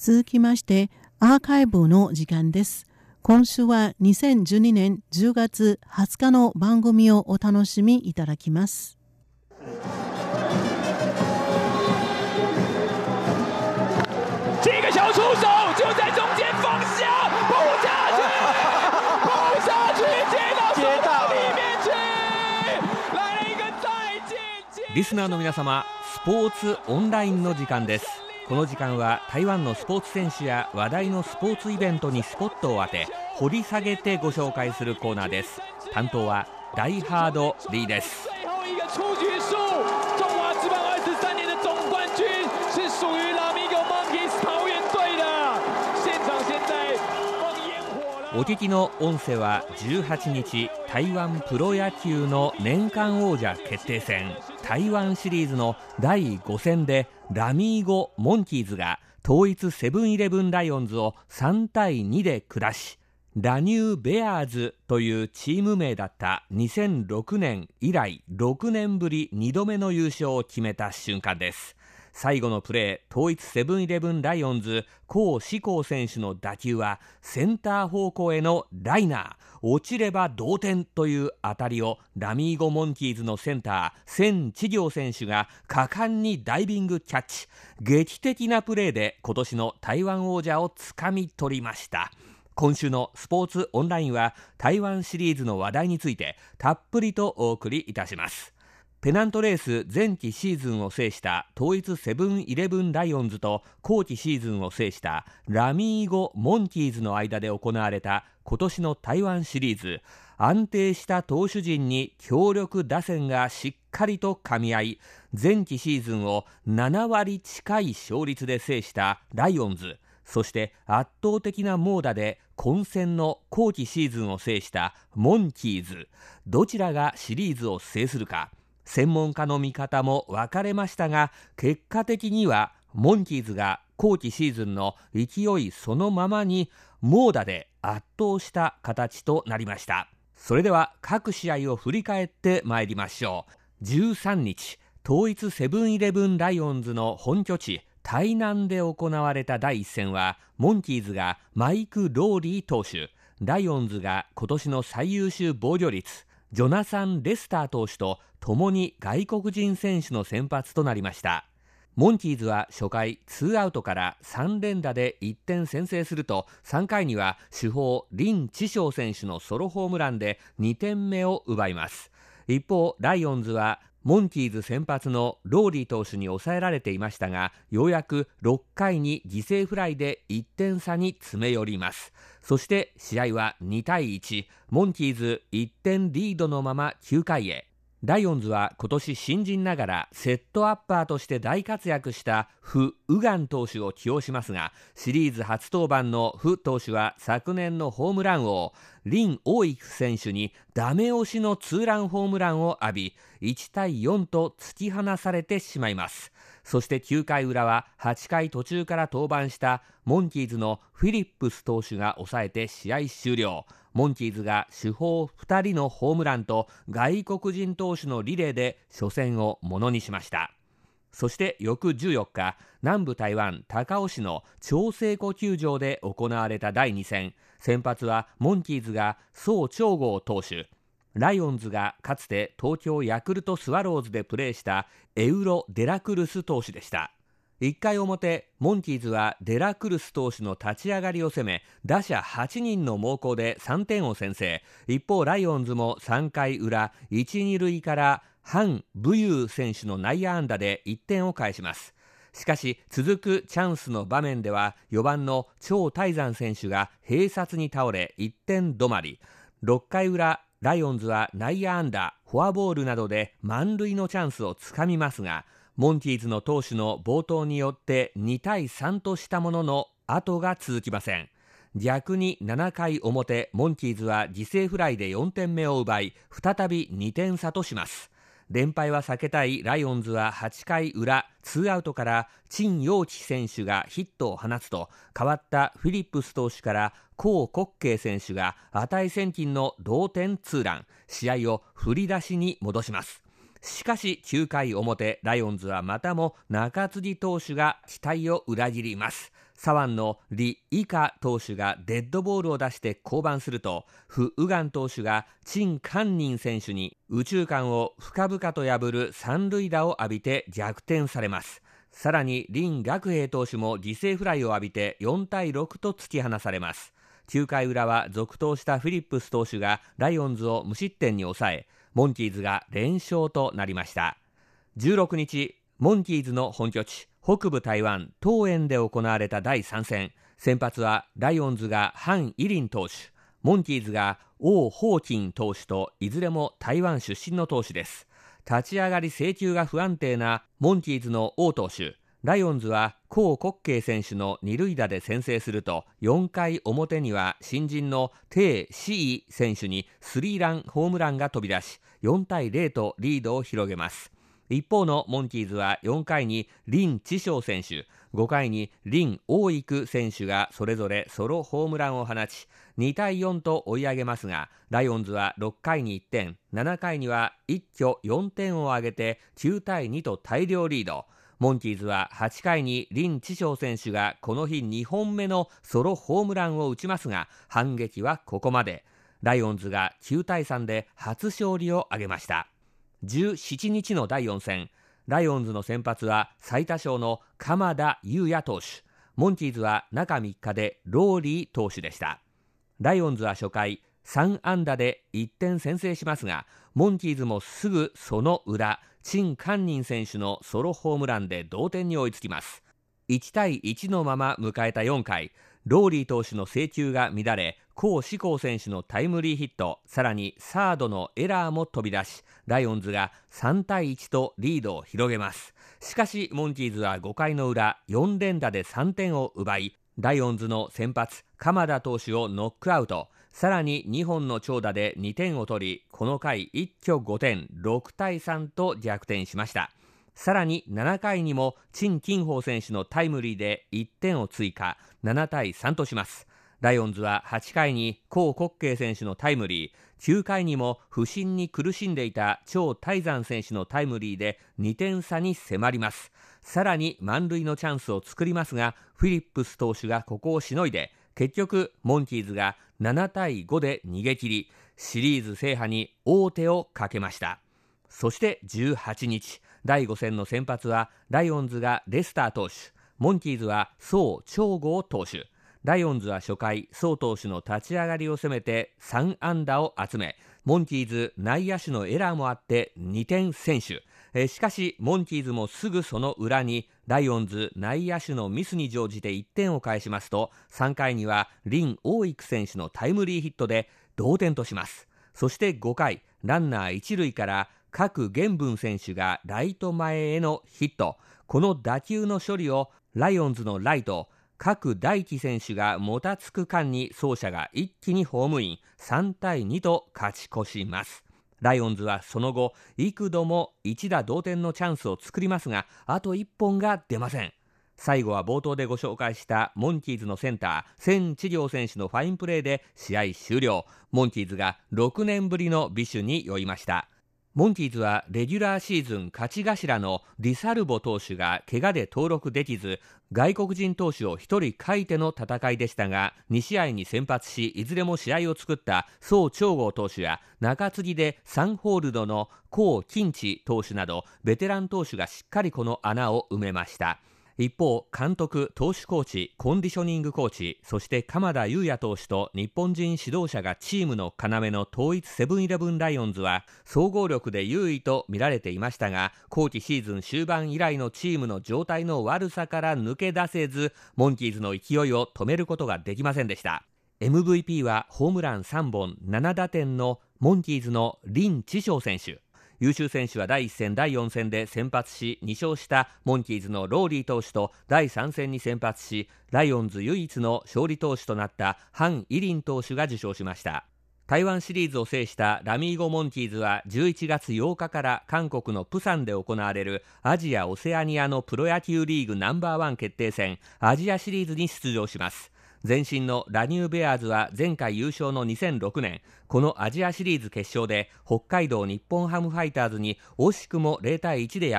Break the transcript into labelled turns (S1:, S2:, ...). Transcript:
S1: 続きましてアーカイブの時間です。今週は2012年10月20日の番組をお楽しみいただきます。
S2: 这个小出手就在中间放下，扑下去，扑下去，接到手套里面去，来了一个再见接。
S3: リスナーの皆様スポーツオンラインの時間ですこの時間は台湾のスポーツ選手や話題のスポーツイベントにスポットを当て掘り下げてご紹介するコーナーです。担当はダイハードリーです，お聞きの音声は18日台湾プロ野球の年間王者決定戦。台湾シリーズの第5戦でラミーゴ・モンキーズが統一セブンイレブンライオンズを3対2で下しラニュー・ベアーズというチーム名だった2006年以来6年ぶり2度目の優勝を決めた瞬間です。最後のプレー統一セブンイレブンライオンズ高志功選手の打球はセンター方向へのライナー。落ちれば同点という当たりをラミーゴ・モンキーズのセンターセン・チギョウ選手が果敢にダイビングキャッチ。劇的なプレーで今年の台湾王者をつかみ取りました。今週のスポーツオンラインは台湾シリーズの話題についてたっぷりとお送りいたします。ペナントレース前期シーズンを制した統一セブンイレブンライオンズと後期シーズンを制したラミーゴ・モンキーズの間で行われた今年の台湾シリーズ。安定した投手陣に強力打線がしっかりと噛み合い前期シーズンを7割近い勝率で制したライオンズ。そして圧倒的な猛打で混戦の後期シーズンを制したモンキーズ。どちらがシリーズを制するか。専門家の見方も分かれましたが結果的にはモンキーズが後期シーズンの勢いそのままに猛打で圧倒した形となりました。それでは各試合を振り返ってまいりましょう。13日、統一セブンイレブンライオンズの本拠地台南で行われた第一戦はモンキーズがマイク・ローリー投手。ライオンズが今年の最優秀防御率ジョナサン・レスター投手と共に外国人選手の先発となりました。モンキーズは初回ツーアウトから3連打で1点先制すると3回には主砲リン・チショウ選手のソロホームランで2点目を奪います。一方ライオンズはモンキーズ先発のローリー投手に抑えられていましたがようやく6回に犠牲フライで1点差に詰め寄ります。そして試合は2対1モンキーズ1点リードのまま9回へ。ライオンズは今年新人ながらセットアッパーとして大活躍したフ・ウガン投手を起用しますがシリーズ初登板のフ投手は昨年のホームラン王リン・オーイフ選手にダメ押しのツーランホームランを浴び1対4と突き放されてしまいます。そして9回裏は8回途中から登板したモンキーズのフィリップス投手が抑えて試合終了。モンキーズが主砲2人のホームランと外国人投手のリレーで初戦をものにしました。そして翌14日南部台湾高雄市の長生湖球場で行われた第2戦。先発はモンキーズが宋長豪投手。ライオンズがかつて東京ヤクルトスワローズでプレーしたエウロ・デラクルス投手でした。1回表モンキーズはデラクルス投手の立ち上がりを攻め打者8人の猛攻で3点を先制。一方ライオンズも3回裏1、2塁からハン・ブユー選手の内野安打で1点を返します。しかし続くチャンスの場面では4番の張大山選手が併殺に倒れ1点止まり。6回裏ライオンズは内野安打フォアボールなどで満塁のチャンスをつかみますがモンキーズの投手の暴投によって2対3としたものの後が続きません。逆に7回表モンキーズは犠牲フライで4点目を奪い再び2点差とします。連敗は避けたいライオンズは8回裏ツーアウトから陳陽智選手がヒットを放つと代わったフィリップス投手からコウ・コッケイ選手が値千金の同点ツーラン。試合を振り出しに戻します。しかし9回表ライオンズはまたも中継ぎ投手が期待を裏切ります。左腕のリ・イカ投手がデッドボールを出して降板するとフ・ウガン投手がチン・カンニン選手に宇宙間を深々と破る三塁打を浴びて逆転されます。さらに林学平投手も犠牲フライを浴びて4対6と突き放されます。9回裏は続投したフィリップス投手がライオンズを無失点に抑えモンキーズが連勝となりました。16日モンキーズの本拠地北部台湾東園で行われた第3戦。先発はライオンズがハン・イリン投手。モンキーズが王ホーキン投手といずれも台湾出身の投手です。立ち上がり制球が不安定なモンキーズの王投手。ライオンズは高国慶選手の二塁打で先制すると4回表には新人のテイ・シイ選手にスリーランホームランが飛び出し4対0とリードを広げます。一方のモンキーズは4回にリン・チショウ選手5回にリン・オーイク選手がそれぞれソロホームランを放ち2対4と追い上げますがライオンズは6回に1点7回には一挙4点を挙げて9対2と大量リード。モンキーズは8回にリン・チショウ選手がこの日2本目のソロホームランを打ちますが反撃はここまで。ライオンズが9対3で初勝利を挙げました。17日の第4戦。ライオンズの先発は最多勝の鎌田裕也投手。モンキーズは中3日でローリー投手でした。ライオンズは初回3安打で1点先制しますがモンキーズもすぐその裏チン・カンニン選手のソロホームランで同点に追いつきます。1対1のまま迎えた4回ローリー投手の制球が乱れ高志功選手のタイムリーヒットさらにサードのエラーも飛び出しライオンズが3対1とリードを広げます。しかしモンキーズは5回の裏4連打で3点を奪いライオンズの先発鎌田投手をノックアウト。さらに2本の長打で2点を取りこの回一挙5点6対3と逆転しました。さらに7回にも陳金宝選手のタイムリーで1点を追加7対3とします。ライオンズは8回に高国慶選手のタイムリー9回にも不振に苦しんでいた張大山選手のタイムリーで2点差に迫ります。さらに満塁のチャンスを作りますがフィリップス投手がここをしのいで結局モンキーズが7対5で逃げ切りシリーズ制覇に王手をかけました。そして18日第5戦の先発はライオンズがレスター投手。モンキーズは宋長豪投手。ライオンズは初回宋投手の立ち上がりを攻めて3安打を集めモンキーズ内野手のエラーもあって2点先取。えしかしモンキーズもすぐその裏にライオンズ内野手のミスに乗じて1点を返しますと3回にはリン・オーイク選手のタイムリーヒットで同点とします。そして5回ランナー1塁から各玄文選手がライト前へのヒット。この打球の処理をライオンズのライト各大輝選手がもたつく間に走者が一気にホームイン。3対2と勝ち越します。ライオンズはその後幾度も一打同点のチャンスを作りますがあと1本が出ません。最後は冒頭でご紹介したモンキーズのセンター千治療選手のファインプレーで試合終了。モンキーズが6年ぶりの美酒に酔いました。モンキーズはレギュラーシーズン勝ち頭のディサルボ投手が怪我で登録できず外国人投手を1人欠いての戦いでしたが2試合に先発しいずれも試合を作った宋長豪投手や中継ぎでサンホールドの高金地投手などベテラン投手がしっかりこの穴を埋めました。一方監督投手コーチコンディショニングコーチそして鎌田裕也投手と日本人指導者がチームの要の統一セブンイレブンライオンズは総合力で優位と見られていましたが後期シーズン終盤以来のチームの状態の悪さから抜け出せずモンキーズの勢いを止めることができませんでした。MVP はホームラン3本7打点のモンキーズのリン・チショウ選手。優秀選手は第1戦第4戦で先発し2勝したモンキーズのローリー投手と第3戦に先発しライオンズ唯一の勝利投手となったハン・イリン投手が受賞しました。台湾シリーズを制したラミーゴ・モンキーズは11月8日から韓国のプサンで行われるアジア・オセアニアのプロ野球リーグナンバーワン決定戦アジアシリーズに出場します。前身のラニューベアーズは前回優勝の2006年。このアジアシリーズ決勝で北海道日本ハムファイターズに惜しくも0対1で敗